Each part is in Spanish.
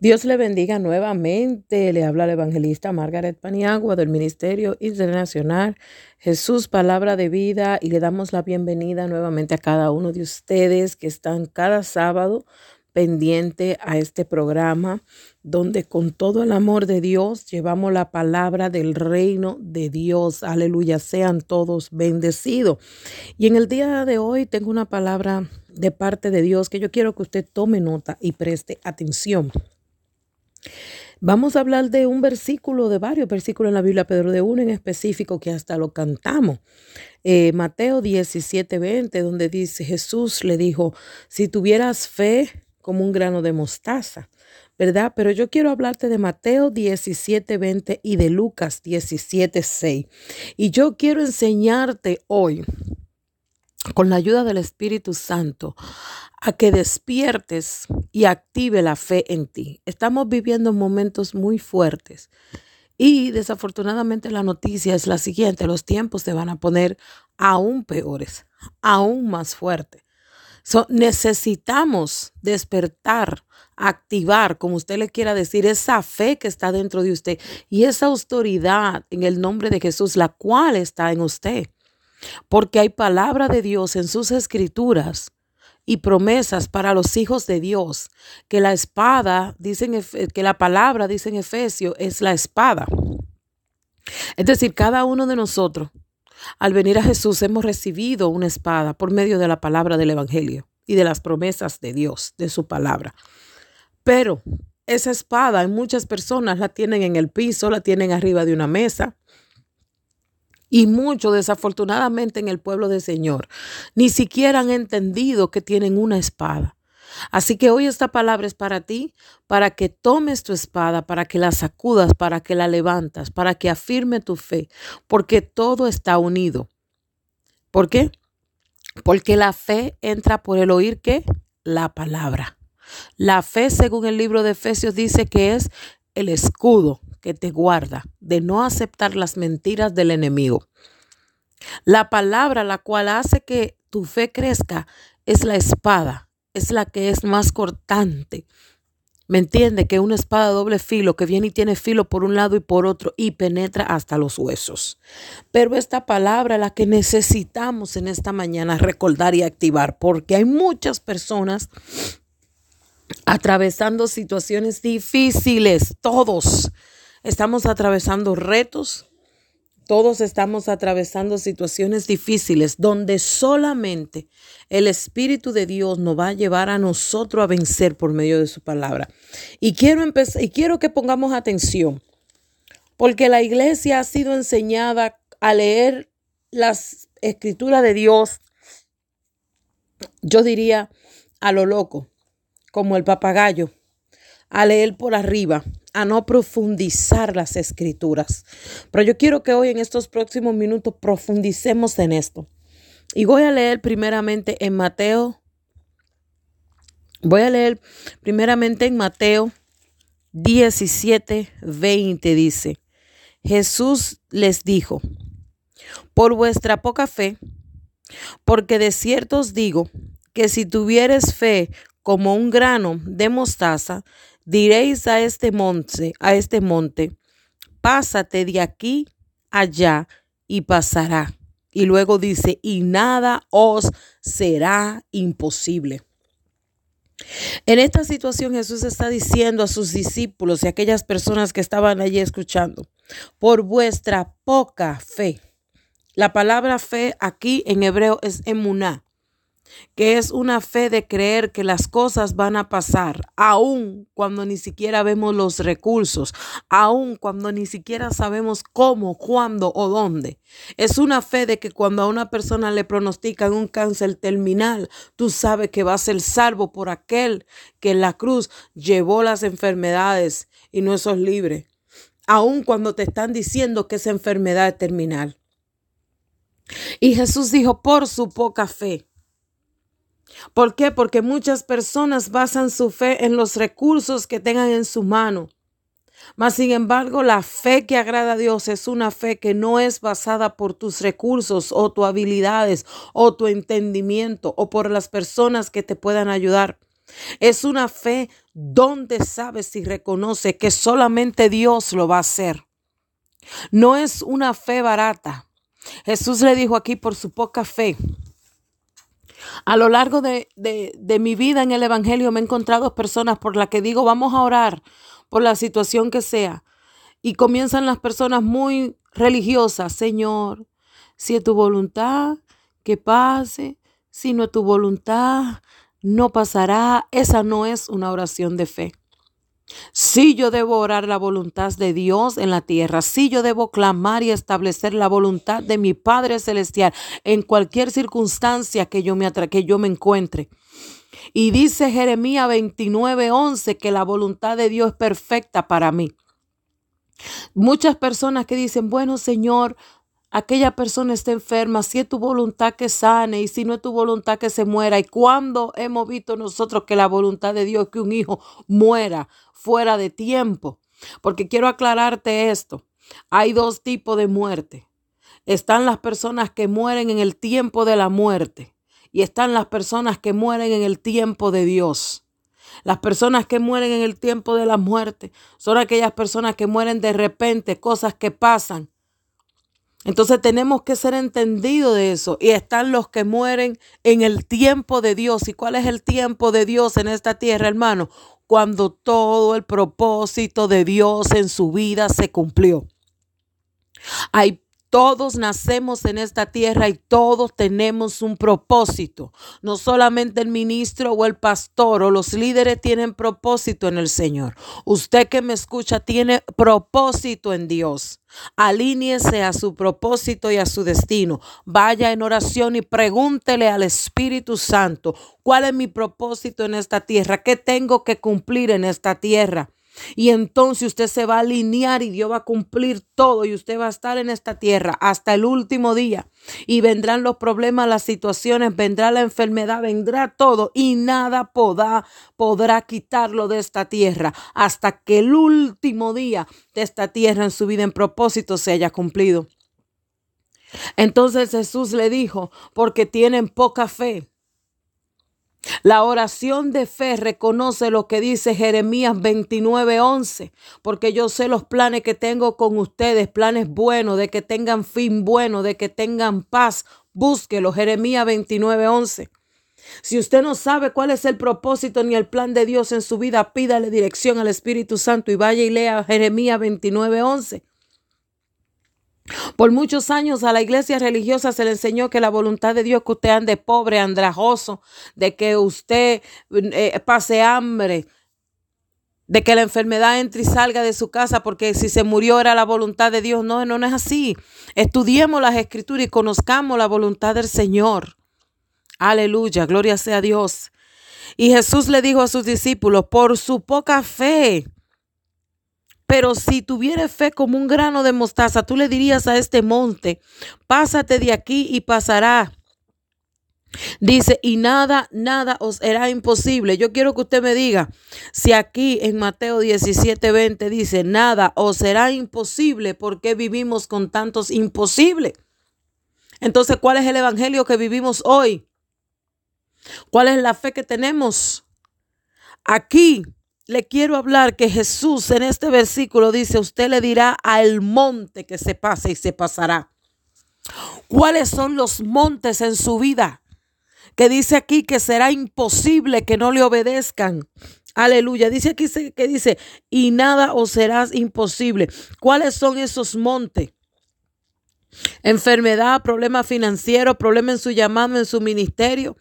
Dios le bendiga nuevamente. Le habla la evangelista Margaret Paniagua del Ministerio Internacional Jesús Palabra de Vida y le damos la bienvenida nuevamente a cada uno de ustedes que están cada sábado pendiente a este programa donde con todo el amor de Dios llevamos la palabra del reino de Dios. Aleluya, sean todos bendecidos. Y en el día de hoy tengo una palabra de parte de Dios que yo quiero que usted tome nota y preste atención. Vamos a hablar de un versículo, de varios versículos en la Biblia, pero de uno en específico que hasta lo cantamos. Eh, Mateo 17, 20, donde dice, Jesús le dijo, si tuvieras fe como un grano de mostaza, ¿verdad? Pero yo quiero hablarte de Mateo 17, 20 y de Lucas 17, 6. Y yo quiero enseñarte hoy, con la ayuda del Espíritu Santo, a que despiertes y active la fe en ti. Estamos viviendo momentos muy fuertes y desafortunadamente la noticia es la siguiente, los tiempos se van a poner aún peores, aún más fuertes. necesitamos despertar, activar, como usted le quiera decir, esa fe que está dentro de usted y esa autoridad en el nombre de Jesús, la cual está en usted. Porque hay palabra de Dios en sus escrituras y promesas para los hijos de Dios, que la espada, dicen que la palabra, dice en Efesios, es la espada. Es decir, cada uno de nosotros, al venir a Jesús, hemos recibido una espada por medio de la palabra del Evangelio y de las promesas de Dios, de su palabra. Pero esa espada, muchas personas la tienen en el piso, la tienen arriba de una mesa, y muchos, desafortunadamente, en el pueblo del Señor ni siquiera han entendido que tienen una espada. Así que hoy esta palabra es para ti, para que tomes tu espada, para que la sacudas, para que la levantas, para que afirme tu fe, porque todo está unido. ¿Por qué? Porque la fe entra por el oír qué? La palabra. La fe, según el libro de Efesios, dice que es el escudo que te guarda de no aceptar las mentiras del enemigo. La palabra la cual hace que tu fe crezca es la espada, es la que es más cortante. ¿Me entiende? Que una espada doble filo que viene y tiene filo por un lado y por otro y penetra hasta los huesos. Pero esta palabra la que necesitamos en esta mañana recordar y activar, porque hay muchas personas atravesando situaciones difíciles, todos Estamos atravesando retos, todos estamos atravesando situaciones difíciles donde solamente el Espíritu de Dios nos va a llevar a nosotros a vencer por medio de su palabra. Y quiero empezar y quiero que pongamos atención, porque la iglesia ha sido enseñada a leer las escrituras de Dios, yo diría a lo loco, como el papagayo, a leer por arriba, a no profundizar las escrituras. Pero yo quiero que hoy en estos próximos minutos profundicemos en esto. Y voy a leer primeramente en Mateo. Voy a leer primeramente en Mateo 17, 20 dice, Jesús les dijo, por vuestra poca fe, porque de cierto os digo que si tuvieres fe como un grano de mostaza, diréis a este monte, a este monte, pásate de aquí allá y pasará. Y luego dice, y nada os será imposible. En esta situación Jesús está diciendo a sus discípulos y a aquellas personas que estaban allí escuchando, por vuestra poca fe. La palabra fe aquí en hebreo es emuná, que es una fe de creer que las cosas van a pasar, aun cuando ni siquiera vemos los recursos, aun cuando ni siquiera sabemos cómo, cuándo o dónde. Es una fe de que cuando a una persona le pronostican un cáncer terminal, tú sabes que va a ser salvo por aquel que en la cruz llevó las enfermedades y no sos libre, aun cuando te están diciendo que esa enfermedad es terminal. Y Jesús dijo, por su poca fe. ¿Por qué? Porque muchas personas basan su fe en los recursos que tengan en su mano. Mas, sin embargo, la fe que agrada a Dios es una fe que no es basada por tus recursos o tus habilidades o tu entendimiento o por las personas que te puedan ayudar. Es una fe ¿Dónde sabe si reconoce que solamente Dios lo va a hacer? No es una fe barata. Jesús le dijo aquí por su poca fe. A lo largo de, de, mi vida en el Evangelio me he encontrado personas por las que digo, vamos a orar por la situación que sea. Y comienzan las personas muy religiosas, Señor, si es tu voluntad, que pase, si no es tu voluntad, no pasará. Esa no es una oración de fe. Sí, yo debo orar la voluntad de Dios en la tierra. Sí, yo debo clamar y establecer la voluntad de mi Padre Celestial en cualquier circunstancia que yo me, que yo me encuentre. Y dice Jeremías 29:11 que la voluntad de Dios es perfecta para mí. Muchas personas que dicen, bueno Señor, aquella persona está enferma, si es tu voluntad que sane y si no es tu voluntad que se muera. ¿Y cuando hemos visto nosotros que la voluntad de Dios que un hijo muera fuera de tiempo? Porque quiero aclararte esto. Hay dos tipos de muerte. Están las personas que mueren en el tiempo de la muerte y están las personas que mueren en el tiempo de Dios. Las personas que mueren en el tiempo de la muerte son aquellas personas que mueren de repente, cosas que pasan entonces tenemos que ser entendidos de eso. Y están los que mueren en el tiempo de Dios. ¿Y cuál es el tiempo de Dios en esta tierra, hermano? Cuando todo el propósito de Dios en su vida se cumplió. Hay todos nacemos en esta tierra y todos tenemos un propósito. No solamente el ministro o el pastor o los líderes tienen propósito en el Señor. Usted que me escucha tiene propósito en Dios. Alíñese a su propósito y a su destino. Vaya en oración y pregúntele al Espíritu Santo, ¿cuál es mi propósito en esta tierra? ¿Qué tengo que cumplir en esta tierra? Y entonces usted se va a alinear y Dios va a cumplir todo y usted va a estar en esta tierra hasta el último día. Y vendrán los problemas, las situaciones, vendrá la enfermedad, vendrá todo y nada podrá, podrá quitarlo de esta tierra hasta que el último día de esta tierra en su vida en propósito se haya cumplido. Entonces Jesús le dijo, porque tienen poca fe. La oración de fe reconoce lo que dice Jeremías 29:11, porque yo sé los planes que tengo con ustedes, planes buenos, de que tengan fin bueno, de que tengan paz. Búsquelo, Jeremías 29:11. Si usted no sabe cuál es el propósito ni el plan de Dios en su vida, pídale dirección al Espíritu Santo y vaya y lea Jeremías 29:11. Por muchos años a la iglesia religiosa se le enseñó que la voluntad de Dios que usted ande pobre, andrajoso, de que usted eh, pase hambre, de que la enfermedad entre y salga de su casa, porque si se murió era la voluntad de Dios. No, no, no es así. Estudiemos las escrituras y conozcamos la voluntad del Señor. Aleluya, gloria sea a Dios. Y Jesús le dijo a sus discípulos, por su poca fe, pero si tuviera fe como un grano de mostaza, tú le dirías a este monte, pásate de aquí y pasará. Dice, y nada, nada os será imposible. Yo quiero que usted me diga, si aquí en Mateo 17, 20 dice, nada os será imposible, ¿por qué vivimos con tantos imposibles? Entonces, ¿cuál es el evangelio que vivimos hoy? ¿Cuál es la fe que tenemos? Aquí le quiero hablar que Jesús en este versículo dice, usted le dirá al monte que se pase y se pasará. ¿Cuáles son los montes en su vida? Que dice aquí que será imposible que no le obedezcan. Aleluya. Dice aquí que dice, y nada os será imposible. ¿Cuáles son esos montes? Enfermedad, problema financiero, problema en su llamado, en su ministerio,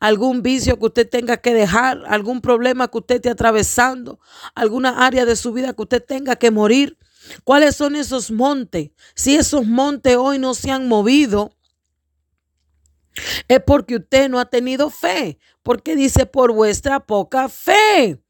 algún vicio que usted tenga que dejar, algún problema que usted esté atravesando, alguna área de su vida que usted tenga que morir. ¿Cuáles son esos montes? Si esos montes hoy no se han movido, es porque usted no ha tenido fe, porque dice por vuestra poca fe.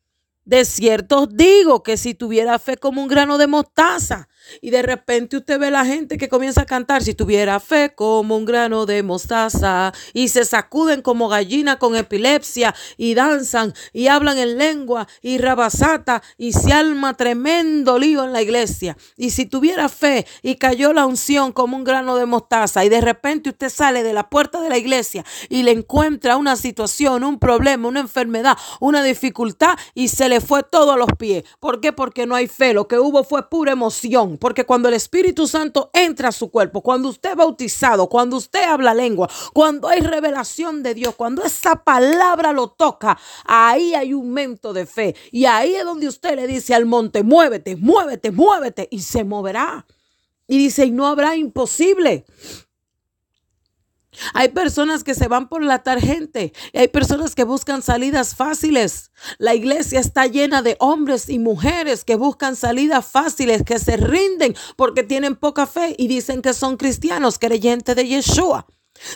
De cierto os digo que si tuviera fe como un grano de mostaza, y de repente usted ve la gente que comienza a cantar, si tuviera fe como un grano de mostaza, y se sacuden como gallina con epilepsia, y danzan, y hablan en lengua, y rabasata, y se alma tremendo lío en la iglesia. Y si tuviera fe y cayó la unción como un grano de mostaza, y de repente usted sale de la puerta de la iglesia y le encuentra una situación, un problema, una enfermedad, una dificultad, y se le fue todo a los pies. ¿Por qué? Porque no hay fe. Lo que hubo fue pura emoción. Porque cuando el Espíritu Santo entra a su cuerpo, cuando usted es bautizado, cuando usted habla lengua, cuando hay revelación de Dios, cuando esa palabra lo toca, ahí hay un mento de fe. Y ahí es donde usted le dice al monte, muévete, muévete, muévete. Y se moverá. Y dice, y no habrá imposible. Hay personas que se van por la tarjente y hay personas que buscan salidas fáciles. La iglesia está llena de hombres y mujeres que buscan salidas fáciles, que se rinden porque tienen poca fe y dicen que son cristianos, creyentes de Yeshua.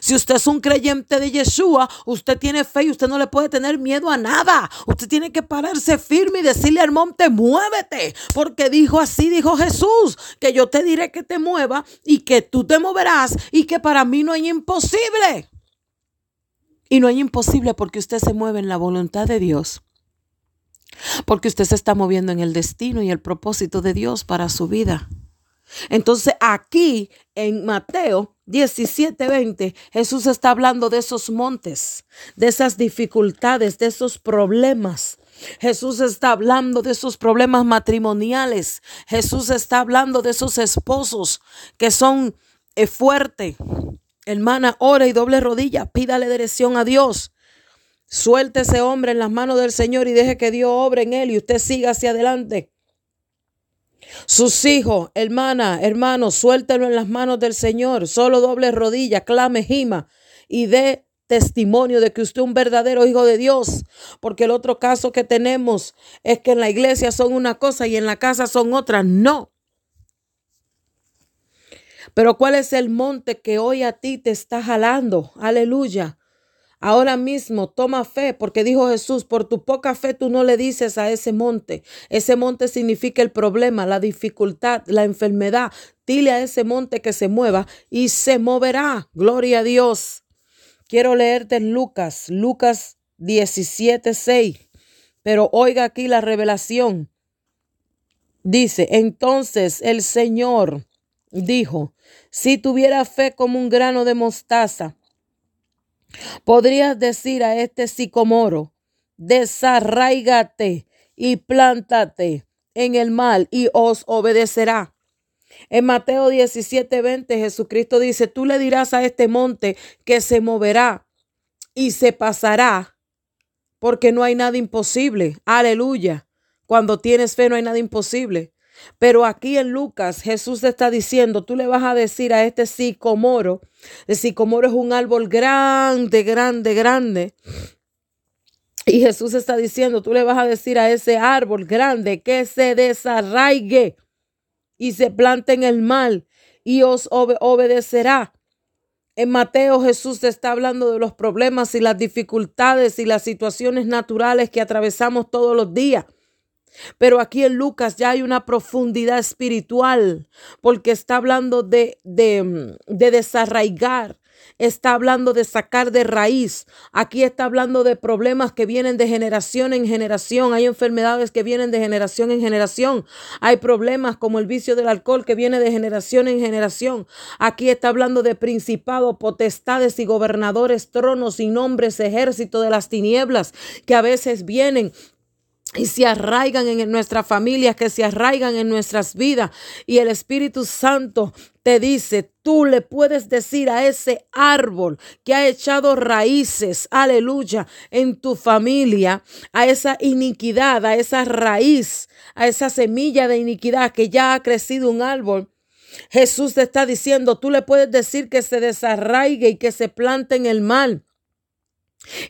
Si usted es un creyente de Yeshua, usted tiene fe y usted no le puede tener miedo a nada. Usted tiene que pararse firme y decirle al monte, muévete. Porque dijo así, dijo Jesús, que yo te diré que te mueva y que tú te moverás y que para mí no hay imposible. Y no hay imposible porque usted se mueve en la voluntad de Dios. Porque usted se está moviendo en el destino y el propósito de Dios para su vida. Entonces aquí en Mateo 17:20, Jesús está hablando de esos montes, de esas dificultades, de esos problemas. Jesús está hablando de esos problemas matrimoniales. Jesús está hablando de esos esposos que son eh, fuertes. Hermana, ora y doble rodilla, pídale dirección a Dios. Suelte ese hombre en las manos del Señor y deje que Dios obre en él y usted siga hacia adelante. Sus hijos, hermana, hermano, suéltelo en las manos del Señor. Solo doble rodilla, clame, gima y dé testimonio de que usted es un verdadero hijo de Dios. Porque el otro caso que tenemos es que en la iglesia son una cosa y en la casa son otra. No. Pero ¿cuál es el monte que hoy a ti te está jalando? Aleluya. Ahora mismo toma fe, porque dijo Jesús, por tu poca fe tú no le dices a ese monte. Ese monte significa el problema, la dificultad, la enfermedad. Dile a ese monte que se mueva y se moverá. Gloria a Dios. Quiero leerte Lucas, Lucas 17, 6. Pero oiga aquí la revelación. Dice, entonces el Señor dijo, si tuviera fe como un grano de mostaza, Podrías decir a este sicomoro, desarraigate y plántate en el mal y os obedecerá. En Mateo 17, 20 Jesucristo dice, tú le dirás a este monte que se moverá y se pasará, porque no hay nada imposible. Aleluya. Cuando tienes fe no hay nada imposible. Pero aquí en Lucas Jesús está diciendo, tú le vas a decir a este sicomoro, el sicomoro es un árbol grande, grande, grande. Y Jesús está diciendo, tú le vas a decir a ese árbol grande que se desarraigue y se plante en el mal y os obedecerá. En Mateo Jesús está hablando de los problemas y las dificultades y las situaciones naturales que atravesamos todos los días. Pero aquí en Lucas ya hay una profundidad espiritual, porque está hablando de, de, de, desarraigar, está hablando de sacar de raíz. Aquí está hablando de problemas que vienen de generación en generación. Hay enfermedades que vienen de generación en generación. Hay problemas como el vicio del alcohol que viene de generación en generación. Aquí está hablando de principados, potestades y gobernadores, tronos y nombres, ejército de las tinieblas que a veces vienen y se arraigan en nuestras familias, que se arraigan en nuestras vidas. Y el Espíritu Santo te dice, tú le puedes decir a ese árbol que ha echado raíces, aleluya, en tu familia, a esa iniquidad, a esa raíz, a esa semilla de iniquidad que ya ha crecido un árbol. Jesús te está diciendo, tú le puedes decir que se desarraigue y que se plante en el mal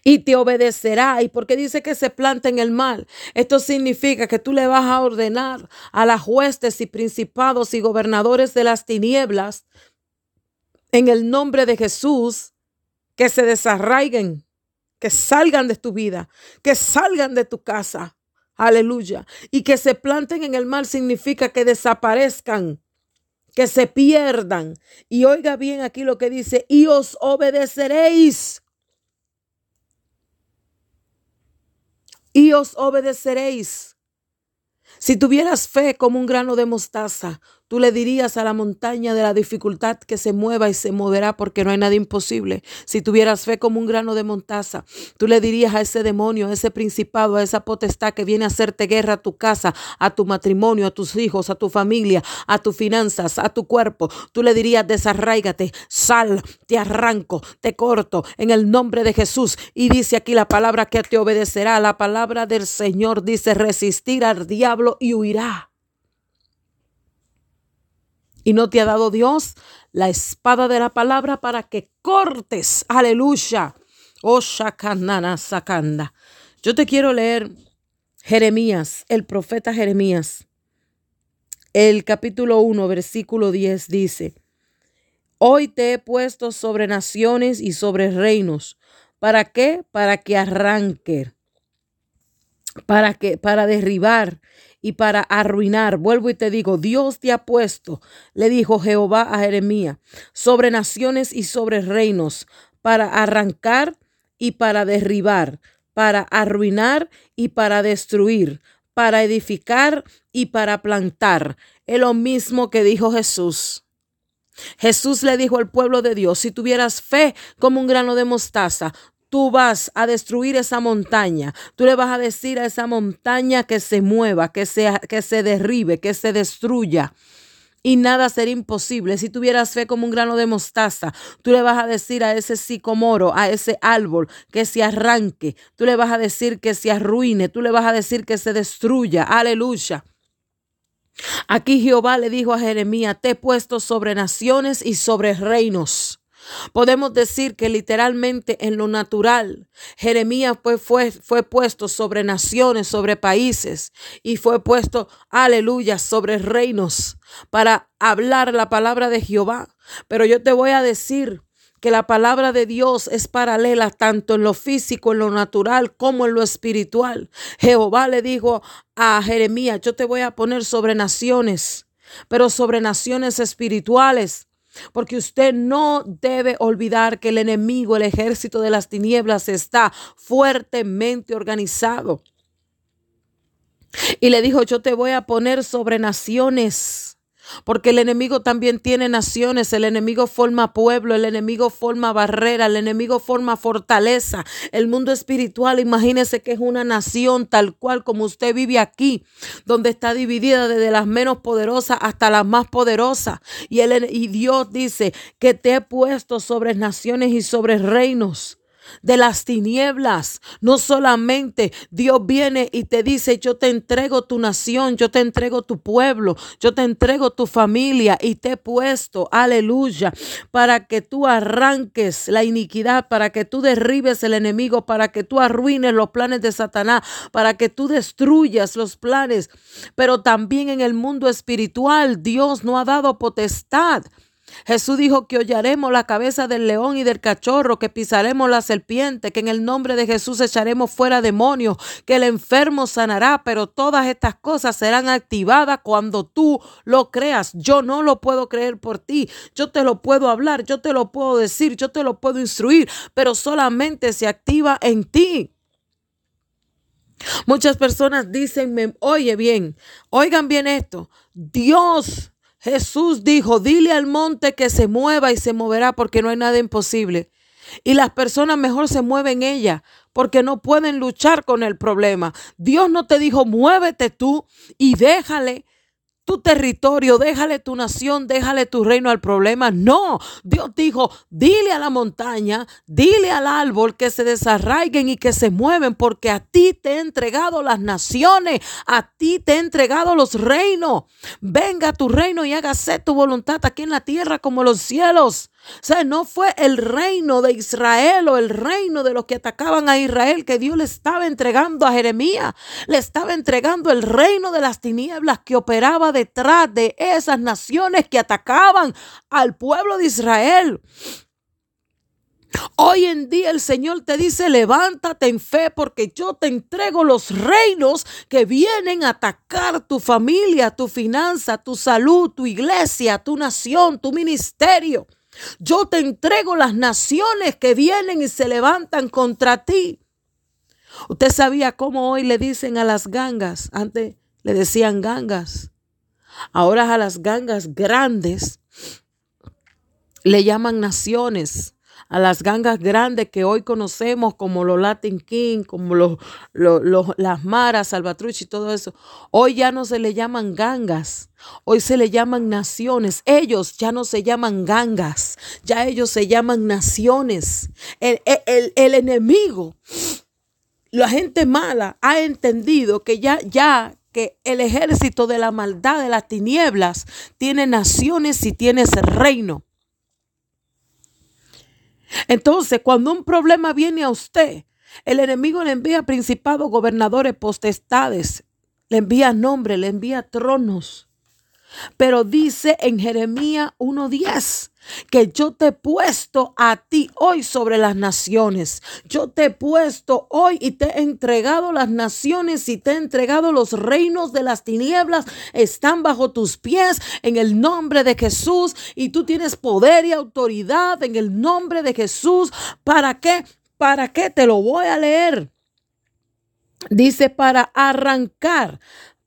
y te obedecerá. ¿Y porque dice que se planta en el mal? Esto significa que tú le vas a ordenar a las huestes y principados y gobernadores de las tinieblas en el nombre de Jesús que se desarraiguen, que salgan de tu vida, que salgan de tu casa. Aleluya. Y que se planten en el mal significa que desaparezcan, que se pierdan. Y oiga bien aquí lo que dice, y os obedeceréis y os obedeceréis. Si tuvieras fe como un grano de mostaza, Tú le dirías a la montaña de la dificultad que se mueva y se moverá porque no hay nada imposible. Si tuvieras fe como un grano de montaza, tú le dirías a ese demonio, a ese principado, a esa potestad que viene a hacerte guerra a tu casa, a tu matrimonio, a tus hijos, a tu familia, a tus finanzas, a tu cuerpo. Tú le dirías, desarraígate, sal, te arranco, te corto en el nombre de Jesús. Y dice aquí la palabra que te obedecerá. La palabra del Señor dice resistir al diablo y huirá. Y no te ha dado Dios la espada de la palabra para que cortes. Aleluya. Oh, sakanda. Yo te quiero leer Jeremías, el profeta Jeremías. El capítulo 1, versículo 10 dice, Hoy te he puesto sobre naciones y sobre reinos. ¿Para qué? Para que arranque. Para que para derribar y para arruinar. Vuelvo y te digo, Dios te ha puesto, le dijo Jehová a Jeremías, sobre naciones y sobre reinos, para arrancar y para derribar, para arruinar y para destruir, para edificar y para plantar. Es lo mismo que dijo Jesús. Jesús le dijo al pueblo de Dios, si tuvieras fe como un grano de mostaza, tú vas a destruir esa montaña. Tú le vas a decir a esa montaña que se mueva, que se, que se derribe, que se destruya. Y nada será imposible. Si tuvieras fe como un grano de mostaza, tú le vas a decir a ese sicomoro, a ese árbol, que se arranque. Tú le vas a decir que se arruine. Tú le vas a decir que se destruya. Aleluya. Aquí Jehová le dijo a Jeremías, te he puesto sobre naciones y sobre reinos Podemos decir que literalmente en lo natural, Jeremías fue, fue, fue, puesto sobre naciones, sobre países y fue puesto, aleluya, sobre reinos para hablar la palabra de Jehová. Pero yo te voy a decir que la palabra de Dios es paralela tanto en lo físico, en lo natural, como en lo espiritual. Jehová le dijo a Jeremías, yo te voy a poner sobre naciones, pero sobre naciones espirituales porque usted no debe olvidar que el enemigo, el ejército de las tinieblas está fuertemente organizado. Y le dijo, yo te voy a poner sobre naciones porque el enemigo también tiene naciones, el enemigo forma pueblo, el enemigo forma barrera, el enemigo forma fortaleza. El mundo espiritual, imagínese que es una nación tal cual como usted vive aquí, donde está dividida desde las menos poderosas hasta las más poderosas. Y, el, y Dios dice que te he puesto sobre naciones y sobre reinos de las tinieblas. No solamente Dios viene y te dice, yo te entrego tu nación, yo te entrego tu pueblo, yo te entrego tu familia y te he puesto, aleluya, para que tú arranques la iniquidad, para que tú derribes el enemigo, para que tú arruines los planes de Satanás, para que tú destruyas los planes. Pero también en el mundo espiritual Dios no ha dado potestad Jesús dijo que hollaremos la cabeza del león y del cachorro, que pisaremos la serpiente, que en el nombre de Jesús echaremos fuera demonios, que el enfermo sanará, pero todas estas cosas serán activadas cuando tú lo creas. Yo no lo puedo creer por ti, yo te lo puedo hablar, yo te lo puedo decir, yo te lo puedo instruir, pero solamente se activa en ti. Muchas personas dicen, oye bien, oigan bien esto, Dios Jesús dijo, dile al monte que se mueva y se moverá porque no hay nada imposible. Y las personas mejor se mueven ella porque no pueden luchar con el problema. Dios no te dijo, muévete tú y déjale tu territorio, déjale tu nación, déjale tu reino al problema. No, Dios dijo, dile a la montaña, dile al árbol que se desarraiguen y que se mueven, porque a ti te he entregado las naciones, a ti te he entregado los reinos. Venga tu reino y hágase tu voluntad aquí en la tierra como los cielos. O sea, no fue el reino de Israel o el reino de los que atacaban a Israel que Dios le estaba entregando a Jeremías. Le estaba entregando el reino de las tinieblas que operaba detrás de esas naciones que atacaban al pueblo de Israel. Hoy en día el Señor te dice, levántate en fe porque yo te entrego los reinos que vienen a atacar tu familia, tu finanza, tu salud, tu iglesia, tu nación, tu ministerio. Yo te entrego las naciones que vienen y se levantan contra ti. Usted sabía cómo hoy le dicen a las gangas, antes le decían gangas. Ahora a las gangas grandes le llaman naciones a las gangas grandes que hoy conocemos como los Latin King, como los, las Maras, Salvatruch y todo eso. Hoy ya no se le llaman gangas, hoy se le llaman naciones. Ellos ya no se llaman gangas, ya ellos se llaman naciones. El, el, el enemigo, la gente mala ha entendido que ya, ya que el ejército de la maldad de las tinieblas tiene naciones y tiene ese reino. Entonces, cuando un problema viene a usted, el enemigo le envía principados, gobernadores, potestades, le envía nombres, le envía tronos. Pero dice en Jeremías 1.10 que yo te he puesto a ti hoy sobre las naciones. Yo te he puesto hoy y te he entregado las naciones y te he entregado los reinos de las tinieblas. Están bajo tus pies en el nombre de Jesús y tú tienes poder y autoridad en el nombre de Jesús. ¿Para qué? ¿Para qué? Te lo voy a leer. Dice para arrancar,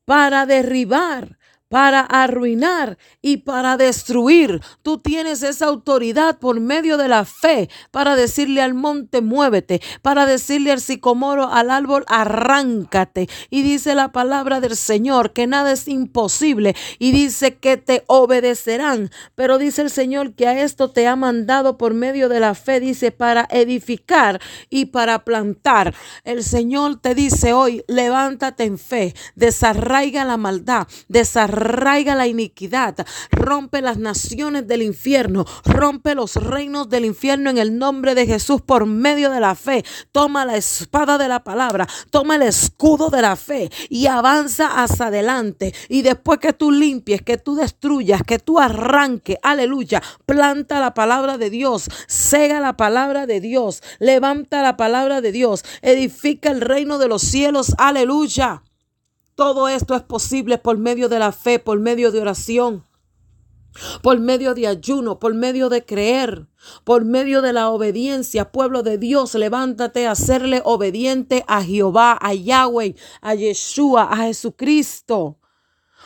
para derribar, para arruinar y para destruir. Tú tienes esa autoridad por medio de la fe para decirle al monte, muévete, para decirle al sicomoro, al árbol, arráncate. Y dice la palabra del Señor que nada es imposible y dice que te obedecerán. Pero dice el Señor que a esto te ha mandado por medio de la fe, dice, para edificar y para plantar. El Señor te dice hoy, levántate en fe, desarraiga la maldad, desarraiga arraiga la iniquidad, rompe las naciones del infierno, rompe los reinos del infierno en el nombre de Jesús por medio de la fe. Toma la espada de la palabra, toma el escudo de la fe y avanza hacia adelante. Y después que tú limpies, que tú destruyas, que tú arranques, aleluya, planta la palabra de Dios, cega la palabra de Dios, levanta la palabra de Dios, edifica el reino de los cielos, aleluya. Todo esto es posible por medio de la fe, por medio de oración, por medio de ayuno, por medio de creer, por medio de la obediencia. Pueblo de Dios, levántate a serle obediente a Jehová, a Yahweh, a Yeshua, a Jesucristo.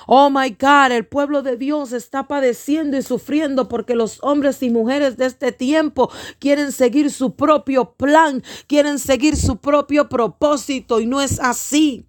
Oh my God, el pueblo de Dios está padeciendo y sufriendo porque los hombres y mujeres de este tiempo quieren seguir su propio plan, quieren seguir su propio propósito y no es así.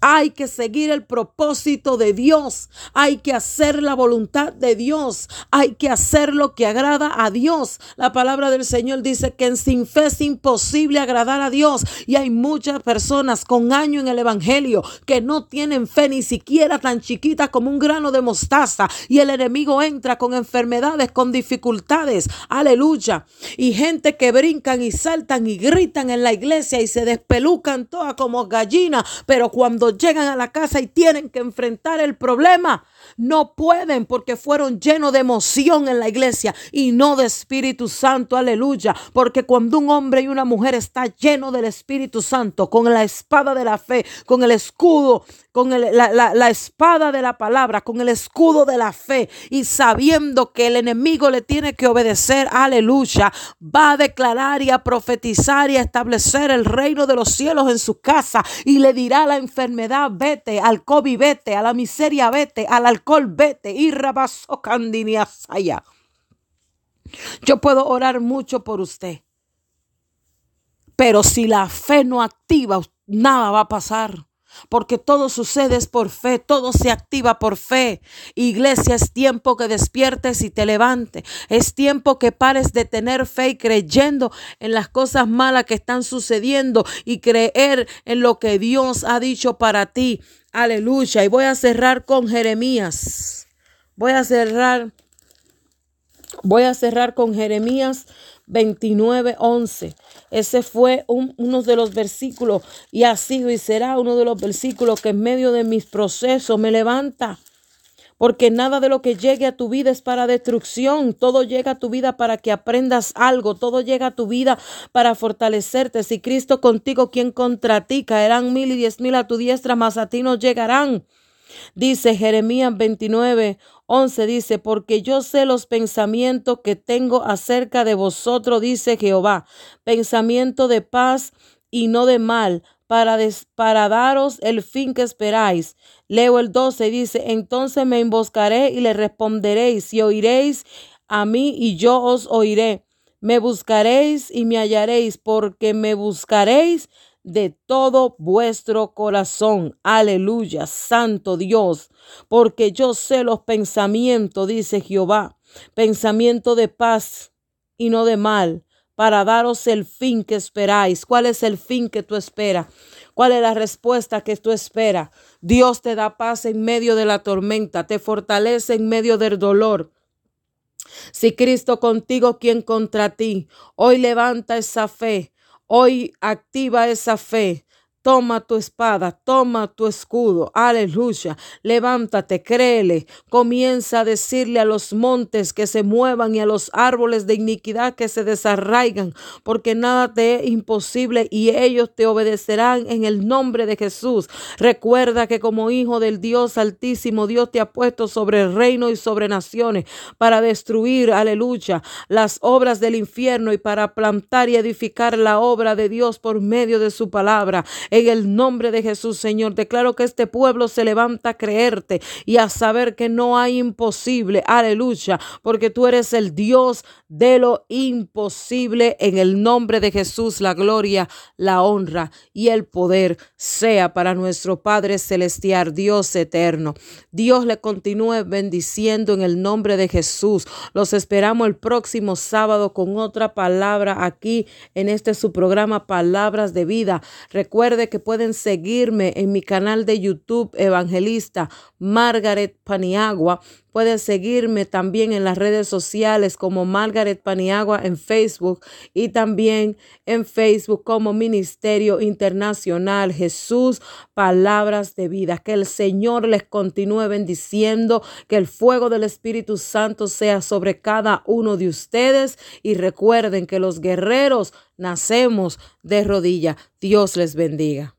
Hay que seguir el propósito de Dios. Hay que hacer la voluntad de Dios. Hay que hacer lo que agrada a Dios. La palabra del Señor dice que sin fe es imposible agradar a Dios. Y hay muchas personas con año en el Evangelio que no tienen fe ni siquiera tan chiquita como un grano de mostaza. Y el enemigo entra con enfermedades, con dificultades. Aleluya. Y gente que brincan y saltan y gritan en la iglesia y se despelucan todas como gallinas. Pero cuando llegan a la casa y tienen que enfrentar el problema, no pueden porque fueron llenos de emoción en la iglesia y no de Espíritu Santo, aleluya. Porque cuando un hombre y una mujer está lleno del Espíritu Santo, con la espada de la fe, con el escudo, con la, la espada de la palabra, con el escudo de la fe y sabiendo que el enemigo le tiene que obedecer, aleluya, va a declarar y a profetizar y a establecer el reino de los cielos en su casa y le dirá a la enfermedad, vete, al COVID, vete, a la miseria, vete, al alcohol, vete, y allá. Yo puedo orar mucho por usted, pero si la fe no activa, nada va a pasar porque todo sucede por fe, todo se activa por fe. Iglesia, es tiempo que despiertes y te levantes. Es tiempo que pares de tener fe y creyendo en las cosas malas que están sucediendo y creer en lo que Dios ha dicho para ti. Aleluya. Y voy a cerrar con Jeremías. Voy a cerrar. Voy a cerrar con Jeremías 29, 11. Ese fue uno de los versículos y ha sido y será uno de los versículos que en medio de mis procesos me levanta. Porque nada de lo que llegue a tu vida es para destrucción. Todo llega a tu vida para que aprendas algo. Todo llega a tu vida para fortalecerte. Si Cristo contigo, ¿quién contra ti? Caerán mil y diez mil a tu diestra, mas a ti no llegarán. Dice Jeremías 29, 11 dice, porque yo sé los pensamientos que tengo acerca de vosotros, dice Jehová, pensamiento de paz y no de mal, para, daros el fin que esperáis. Leo el 12, dice, entonces me emboscaré y le responderéis y oiréis a mí y yo os oiré. Me buscaréis y me hallaréis porque me buscaréis de todo vuestro corazón. Aleluya, Santo Dios, porque yo sé los pensamientos, dice Jehová, pensamiento de paz y no de mal, para daros el fin que esperáis. ¿Cuál es el fin que tú esperas? ¿Cuál es la respuesta que tú esperas? Dios te da paz en medio de la tormenta, te fortalece en medio del dolor. Si Cristo contigo, ¿quién contra ti? Hoy levanta esa fe, hoy activa esa fe. Toma tu espada, toma tu escudo. Aleluya. Levántate, créele. Comienza a decirle a los montes que se muevan y a los árboles de iniquidad que se desarraigan, porque nada te es imposible y ellos te obedecerán en el nombre de Jesús. Recuerda que como hijo del Dios Altísimo, Dios te ha puesto sobre el reino y sobre naciones para destruir, aleluya, las obras del infierno y para plantar y edificar la obra de Dios por medio de su palabra. En el nombre de Jesús, Señor, declaro que este pueblo se levanta a creerte y a saber que no hay imposible. Aleluya, porque tú eres el Dios de lo imposible. En el nombre de Jesús, la gloria, la honra y el poder sea para nuestro Padre Celestial, Dios eterno. Dios le continúe bendiciendo en el nombre de Jesús. Los esperamos el próximo sábado con otra palabra aquí en este su programa Palabras de Vida. Que pueden seguirme en mi canal de YouTube Evangelista Margaret Paniagua. Pueden seguirme también en las redes sociales como Margaret Paniagua en Facebook y también en Facebook como Ministerio Internacional Jesús Palabras de Vida. Que el Señor les continúe bendiciendo, que el fuego del Espíritu Santo sea sobre cada uno de ustedes y recuerden que los guerreros nacemos de rodilla. Dios les bendiga.